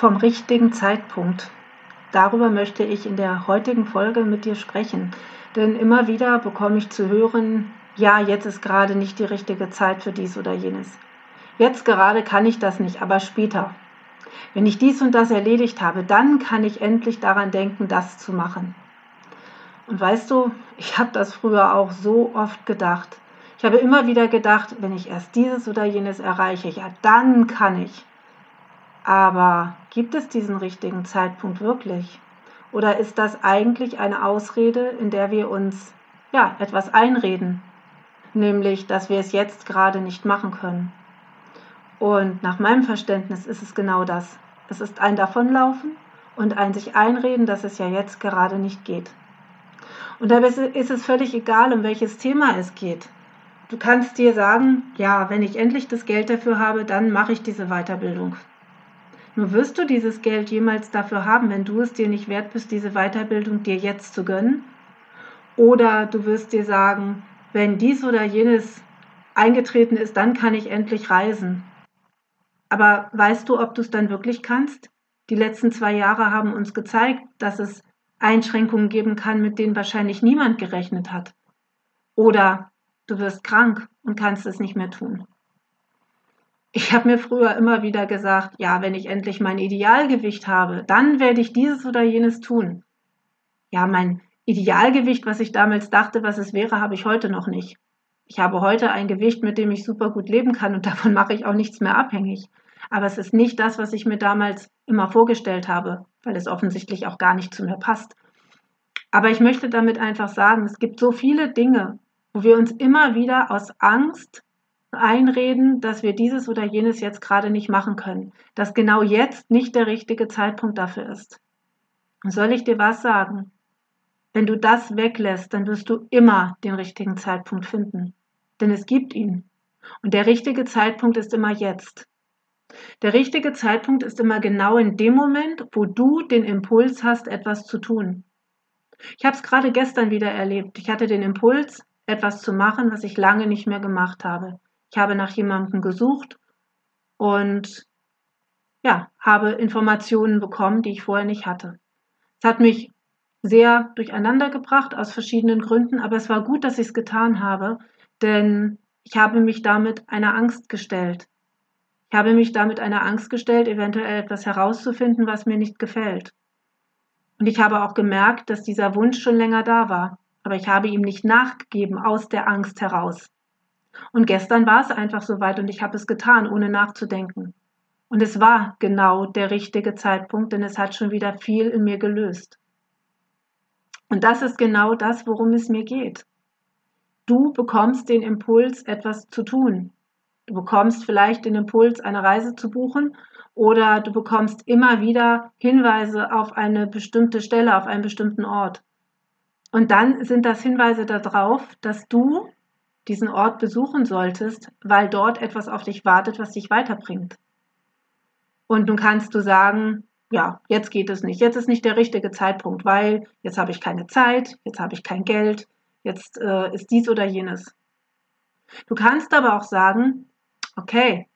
vom richtigen Zeitpunkt. Darüber möchte ich in der heutigen Folge mit dir sprechen. Denn immer wieder bekomme ich zu hören, ja, jetzt ist gerade nicht die richtige Zeit für dies oder jenes. Jetzt gerade kann ich das nicht, aber später. Wenn ich dies und das erledigt habe, dann kann ich endlich daran denken, das zu machen. Und weißt du, ich habe das früher auch so oft gedacht. Ich habe immer wieder gedacht, wenn ich erst dieses oder jenes erreiche, ja, dann kann ich. Aber gibt es diesen richtigen Zeitpunkt wirklich? Oder ist das eigentlich eine Ausrede, in der wir uns ja etwas einreden, nämlich dass wir es jetzt gerade nicht machen können? Und nach meinem Verständnis ist es genau das. Es ist ein Davonlaufen und ein sich einreden, dass es ja jetzt gerade nicht geht. Und dabei ist es völlig egal, um welches Thema es geht. Du kannst dir sagen, ja, wenn ich endlich das Geld dafür habe, dann mache ich diese Weiterbildung. Nur wirst du dieses Geld jemals dafür haben, wenn du es dir nicht wert bist, diese Weiterbildung dir jetzt zu gönnen? Oder du wirst dir sagen, wenn dies oder jenes eingetreten ist, dann kann ich endlich reisen. Aber weißt du, ob du es dann wirklich kannst? Die letzten zwei Jahre haben uns gezeigt, dass es Einschränkungen geben kann, mit denen wahrscheinlich niemand gerechnet hat. Oder du wirst krank und kannst es nicht mehr tun. Ich habe mir früher immer wieder gesagt, ja, wenn ich endlich mein Idealgewicht habe, dann werde ich dieses oder jenes tun. Ja, mein Idealgewicht, was ich damals dachte, was es wäre, habe ich heute noch nicht. Ich habe heute ein Gewicht, mit dem ich super gut leben kann und davon mache ich auch nichts mehr abhängig. Aber es ist nicht das, was ich mir damals immer vorgestellt habe, weil es offensichtlich auch gar nicht zu mir passt. Aber ich möchte damit einfach sagen, es gibt so viele Dinge, wo wir uns immer wieder aus Angst einreden, dass wir dieses oder jenes jetzt gerade nicht machen können, dass genau jetzt nicht der richtige Zeitpunkt dafür ist. Und soll ich dir was sagen? Wenn du das weglässt, dann wirst du immer den richtigen Zeitpunkt finden. Denn es gibt ihn. Und der richtige Zeitpunkt ist immer jetzt. Der richtige Zeitpunkt ist immer genau in dem Moment, wo du den Impuls hast, etwas zu tun. Ich habe es gerade gestern wieder erlebt. Ich hatte den Impuls, etwas zu machen, was ich lange nicht mehr gemacht habe. Ich habe nach jemandem gesucht und ja, habe Informationen bekommen, die ich vorher nicht hatte. Es hat mich sehr durcheinander gebracht aus verschiedenen Gründen, aber es war gut, dass ich es getan habe, denn ich habe mich damit einer Angst gestellt. Ich habe mich damit einer Angst gestellt, eventuell etwas herauszufinden, was mir nicht gefällt. Und ich habe auch gemerkt, dass dieser Wunsch schon länger da war, aber ich habe ihm nicht nachgegeben aus der Angst heraus. Und gestern war es einfach so weit und ich habe es getan, ohne nachzudenken. Und es war genau der richtige Zeitpunkt, denn es hat schon wieder viel in mir gelöst. Und das ist genau das, worum es mir geht. Du bekommst den Impuls, etwas zu tun. Du bekommst vielleicht den Impuls, eine Reise zu buchen oder du bekommst immer wieder Hinweise auf eine bestimmte Stelle, auf einen bestimmten Ort. Und dann sind das Hinweise darauf, dass du diesen Ort besuchen solltest, weil dort etwas auf dich wartet, was dich weiterbringt. Und nun kannst du sagen, ja, jetzt geht es nicht, jetzt ist nicht der richtige Zeitpunkt, weil jetzt habe ich keine Zeit, jetzt habe ich kein Geld, jetzt äh, ist dies oder jenes. Du kannst aber auch sagen, okay,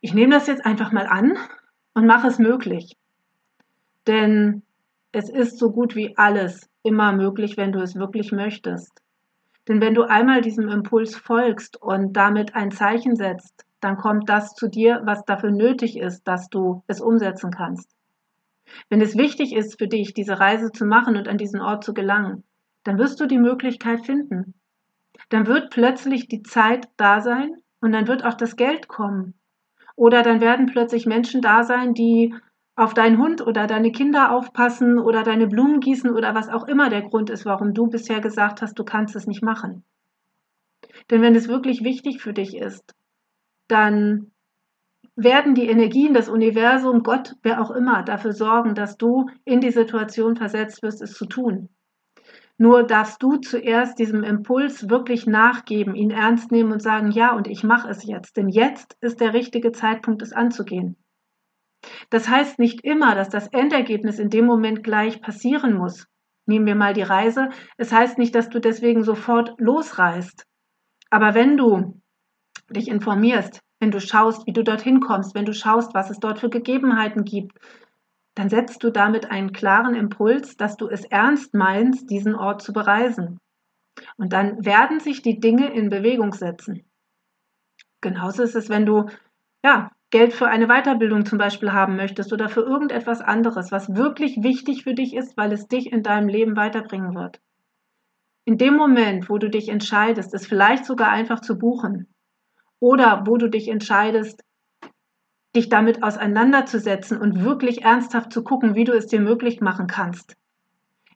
ich nehme das jetzt einfach mal an und mache es möglich. Denn es ist so gut wie alles immer möglich, wenn du es wirklich möchtest. Denn wenn du einmal diesem Impuls folgst und damit ein Zeichen setzt, dann kommt das zu dir, was dafür nötig ist, dass du es umsetzen kannst. Wenn es wichtig ist für dich, diese Reise zu machen und an diesen Ort zu gelangen, dann wirst du die Möglichkeit finden. Dann wird plötzlich die Zeit da sein und dann wird auch das Geld kommen. Oder dann werden plötzlich Menschen da sein, die auf deinen Hund oder deine Kinder aufpassen oder deine Blumen gießen oder was auch immer der Grund ist, warum du bisher gesagt hast, du kannst es nicht machen. Denn wenn es wirklich wichtig für dich ist, dann werden die Energien, das Universum, Gott, wer auch immer, dafür sorgen, dass du in die Situation versetzt wirst, es zu tun. Nur darfst du zuerst diesem Impuls wirklich nachgeben, ihn ernst nehmen und sagen, ja, und ich mache es jetzt, denn jetzt ist der richtige Zeitpunkt, es anzugehen. Das heißt nicht immer, dass das Endergebnis in dem Moment gleich passieren muss. Nehmen wir mal die Reise. Es heißt nicht, dass du deswegen sofort losreist. Aber wenn du dich informierst, wenn du schaust, wie du dorthin kommst, wenn du schaust, was es dort für Gegebenheiten gibt, dann setzt du damit einen klaren Impuls, dass du es ernst meinst, diesen Ort zu bereisen. Und dann werden sich die Dinge in Bewegung setzen. Genauso ist es, wenn du ja, Geld für eine Weiterbildung zum Beispiel haben möchtest oder für irgendetwas anderes, was wirklich wichtig für dich ist, weil es dich in deinem Leben weiterbringen wird. In dem Moment, wo du dich entscheidest, es vielleicht sogar einfach zu buchen oder wo du dich entscheidest, dich damit auseinanderzusetzen und wirklich ernsthaft zu gucken, wie du es dir möglich machen kannst.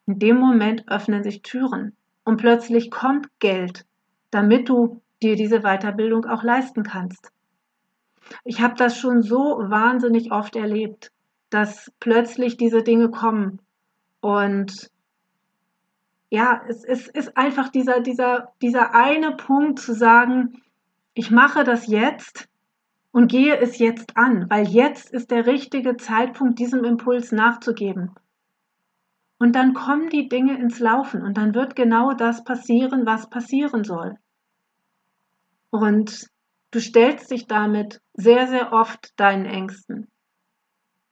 In dem Moment öffnen sich Türen und plötzlich kommt Geld, damit du dir diese Weiterbildung auch leisten kannst. Ich habe das schon so wahnsinnig oft erlebt, dass plötzlich diese Dinge kommen und ja, es, es ist einfach dieser, dieser, dieser eine Punkt zu sagen, ich mache das jetzt und gehe es jetzt an, weil jetzt ist der richtige Zeitpunkt, diesem Impuls nachzugeben. Und dann kommen die Dinge ins Laufen und dann wird genau das passieren, was passieren soll. Und du stellst dich damit sehr, sehr oft deinen Ängsten.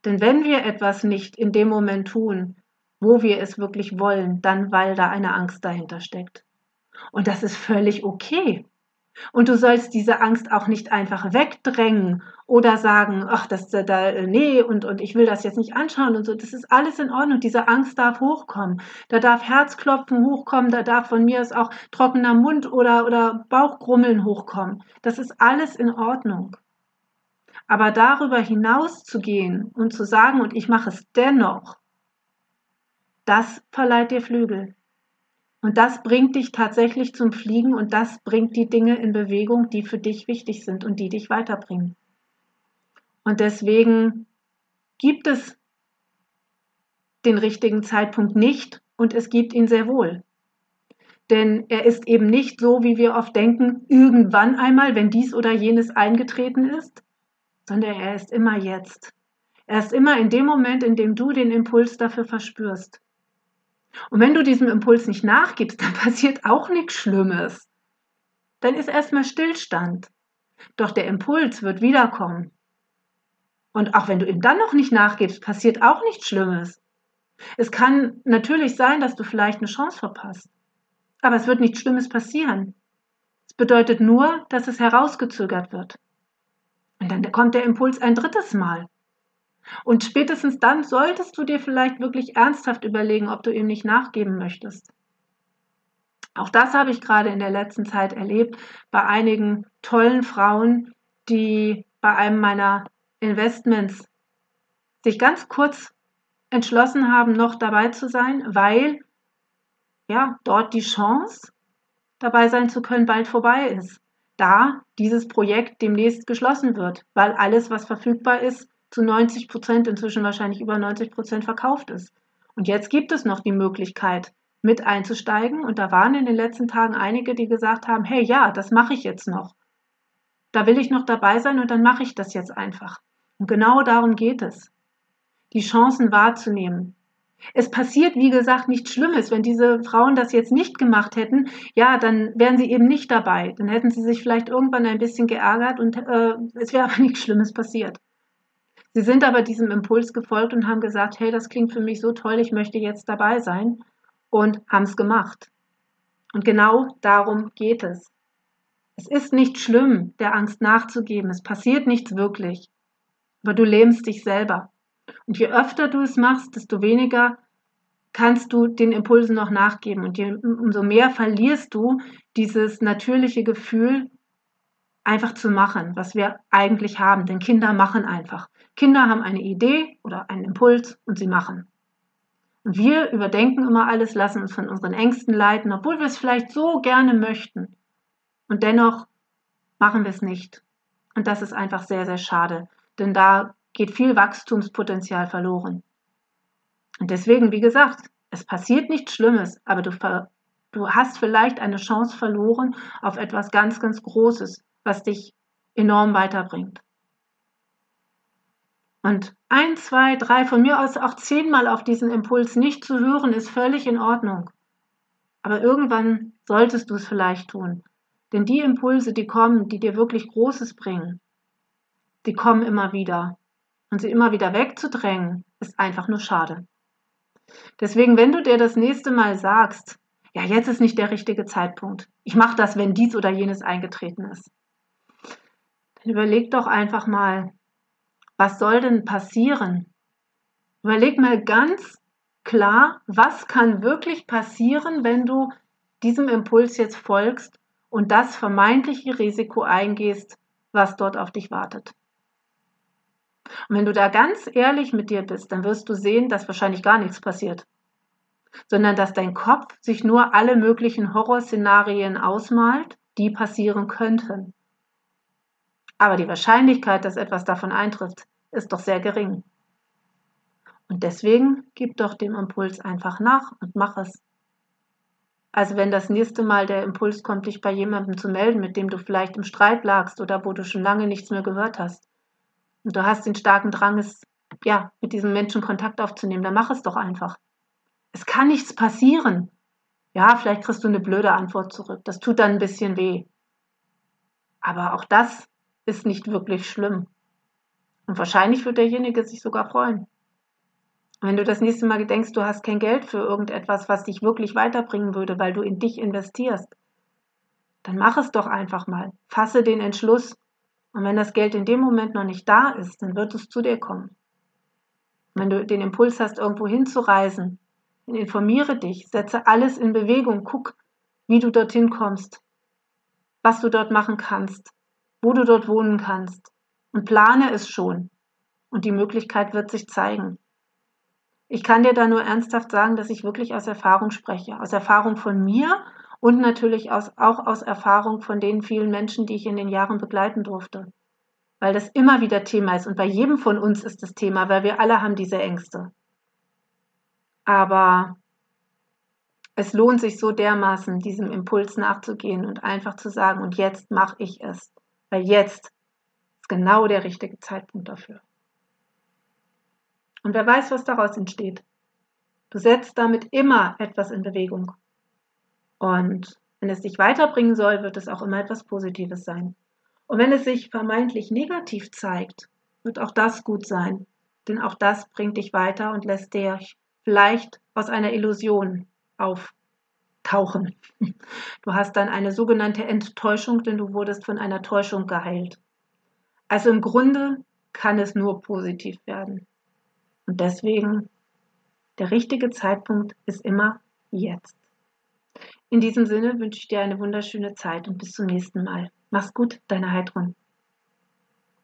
Denn wenn wir etwas nicht in dem Moment tun, wo wir es wirklich wollen, dann weil da eine Angst dahinter steckt. Und das ist völlig okay. Und du sollst diese Angst auch nicht einfach wegdrängen oder sagen, ach, das da, nee, und, und ich will das jetzt nicht anschauen und so. Das ist alles in Ordnung. Diese Angst darf hochkommen. Da darf Herzklopfen hochkommen, da darf von mir aus auch trockener Mund oder, oder Bauchgrummeln hochkommen. Das ist alles in Ordnung. Aber darüber hinaus zu gehen und zu sagen, und ich mache es dennoch, das verleiht dir Flügel. Und das bringt dich tatsächlich zum Fliegen und das bringt die Dinge in Bewegung, die für dich wichtig sind und die dich weiterbringen. Und deswegen gibt es den richtigen Zeitpunkt nicht und es gibt ihn sehr wohl. Denn er ist eben nicht so, wie wir oft denken, irgendwann einmal, wenn dies oder jenes eingetreten ist, sondern er ist immer jetzt. Er ist immer in dem Moment, in dem du den Impuls dafür verspürst. Und wenn du diesem Impuls nicht nachgibst, dann passiert auch nichts Schlimmes. Dann ist erstmal Stillstand. Doch der Impuls wird wiederkommen. Und auch wenn du ihm dann noch nicht nachgibst, passiert auch nichts Schlimmes. Es kann natürlich sein, dass du vielleicht eine Chance verpasst. Aber es wird nichts Schlimmes passieren. Es bedeutet nur, dass es herausgezögert wird. Und dann kommt der Impuls ein drittes Mal. Und spätestens dann solltest du dir vielleicht wirklich ernsthaft überlegen, ob du ihm nicht nachgeben möchtest. Auch das habe ich gerade in der letzten Zeit erlebt bei einigen tollen Frauen, die bei einem meiner Investments sich ganz kurz entschlossen haben, noch dabei zu sein, weil ja dort die Chance, dabei sein zu können, bald vorbei ist. Da dieses Projekt demnächst geschlossen wird, weil alles, was verfügbar ist, zu 90 Prozent, inzwischen wahrscheinlich über 90 Prozent verkauft ist. Und jetzt gibt es noch die Möglichkeit, mit einzusteigen. Und da waren in den letzten Tagen einige, die gesagt haben, hey, ja, das mache ich jetzt noch. Da will ich noch dabei sein und dann mache ich das jetzt einfach. Und genau darum geht es. Die Chancen wahrzunehmen. Es passiert, wie gesagt, nichts Schlimmes. Wenn diese Frauen das jetzt nicht gemacht hätten, ja, dann wären sie eben nicht dabei. Dann hätten sie sich vielleicht irgendwann ein bisschen geärgert und äh, es wäre aber nichts Schlimmes passiert. Sie sind aber diesem Impuls gefolgt und haben gesagt, hey, das klingt für mich so toll, ich möchte jetzt dabei sein und haben es gemacht. Und genau darum geht es. Es ist nicht schlimm, der Angst nachzugeben. Es passiert nichts wirklich. Aber du lähmst dich selber. Und je öfter du es machst, desto weniger kannst du den Impulsen noch nachgeben. Und je, umso mehr verlierst du dieses natürliche Gefühl, einfach zu machen, was wir eigentlich haben. Denn Kinder machen einfach. Kinder haben eine Idee oder einen Impuls und sie machen. Und wir überdenken immer alles, lassen uns von unseren Ängsten leiten, obwohl wir es vielleicht so gerne möchten. Und dennoch machen wir es nicht. Und das ist einfach sehr, sehr schade, denn da geht viel Wachstumspotenzial verloren. Und deswegen, wie gesagt, es passiert nichts Schlimmes, aber du, du hast vielleicht eine Chance verloren auf etwas ganz, ganz Großes, was dich enorm weiterbringt. Und ein, zwei, drei, von mir aus auch zehnmal auf diesen Impuls nicht zu hören, ist völlig in Ordnung. Aber irgendwann solltest du es vielleicht tun. Denn die Impulse, die kommen, die dir wirklich Großes bringen, Sie kommen immer wieder. Und sie immer wieder wegzudrängen, ist einfach nur schade. Deswegen, wenn du dir das nächste Mal sagst, ja, jetzt ist nicht der richtige Zeitpunkt. Ich mache das, wenn dies oder jenes eingetreten ist. Dann überleg doch einfach mal, was soll denn passieren? Überleg mal ganz klar, was kann wirklich passieren, wenn du diesem Impuls jetzt folgst und das vermeintliche Risiko eingehst, was dort auf dich wartet. Und wenn du da ganz ehrlich mit dir bist, dann wirst du sehen, dass wahrscheinlich gar nichts passiert, sondern dass dein Kopf sich nur alle möglichen Horrorszenarien ausmalt, die passieren könnten. Aber die Wahrscheinlichkeit, dass etwas davon eintrifft, ist doch sehr gering. Und deswegen gib doch dem Impuls einfach nach und mach es. Also wenn das nächste Mal der Impuls kommt, dich bei jemandem zu melden, mit dem du vielleicht im Streit lagst oder wo du schon lange nichts mehr gehört hast, und du hast den starken Drang, es ja mit diesem Menschen Kontakt aufzunehmen, dann mach es doch einfach. Es kann nichts passieren. Ja, vielleicht kriegst du eine blöde Antwort zurück. Das tut dann ein bisschen weh. Aber auch das ist nicht wirklich schlimm. Und wahrscheinlich wird derjenige sich sogar freuen. Wenn du das nächste Mal gedenkst, du hast kein Geld für irgendetwas, was dich wirklich weiterbringen würde, weil du in dich investierst, dann mach es doch einfach mal. Fasse den Entschluss. Und wenn das Geld in dem Moment noch nicht da ist, dann wird es zu dir kommen. Wenn du den Impuls hast, irgendwo hinzureisen, dann informiere dich, setze alles in Bewegung, guck, wie du dorthin kommst, was du dort machen kannst, wo du dort wohnen kannst und plane es schon. Und die Möglichkeit wird sich zeigen. Ich kann dir da nur ernsthaft sagen, dass ich wirklich aus Erfahrung spreche. Aus Erfahrung von mir und natürlich aus, auch aus Erfahrung von den vielen Menschen, die ich in den Jahren begleiten durfte. Weil das immer wieder Thema ist und bei jedem von uns ist das Thema, weil wir alle haben diese Ängste. Aber es lohnt sich so dermaßen, diesem Impuls nachzugehen und einfach zu sagen, und jetzt mache ich es. Weil jetzt ist genau der richtige Zeitpunkt dafür. Und wer weiß, was daraus entsteht. Du setzt damit immer etwas in Bewegung. Und wenn es dich weiterbringen soll, wird es auch immer etwas Positives sein. Und wenn es sich vermeintlich negativ zeigt, wird auch das gut sein. Denn auch das bringt dich weiter und lässt dich vielleicht aus einer Illusion auftauchen. Du hast dann eine sogenannte Enttäuschung, denn du wurdest von einer Täuschung geheilt. Also im Grunde kann es nur positiv werden. Und deswegen, der richtige Zeitpunkt ist immer jetzt. In diesem Sinne wünsche ich dir eine wunderschöne Zeit und bis zum nächsten Mal. Mach's gut, deine Heidrun.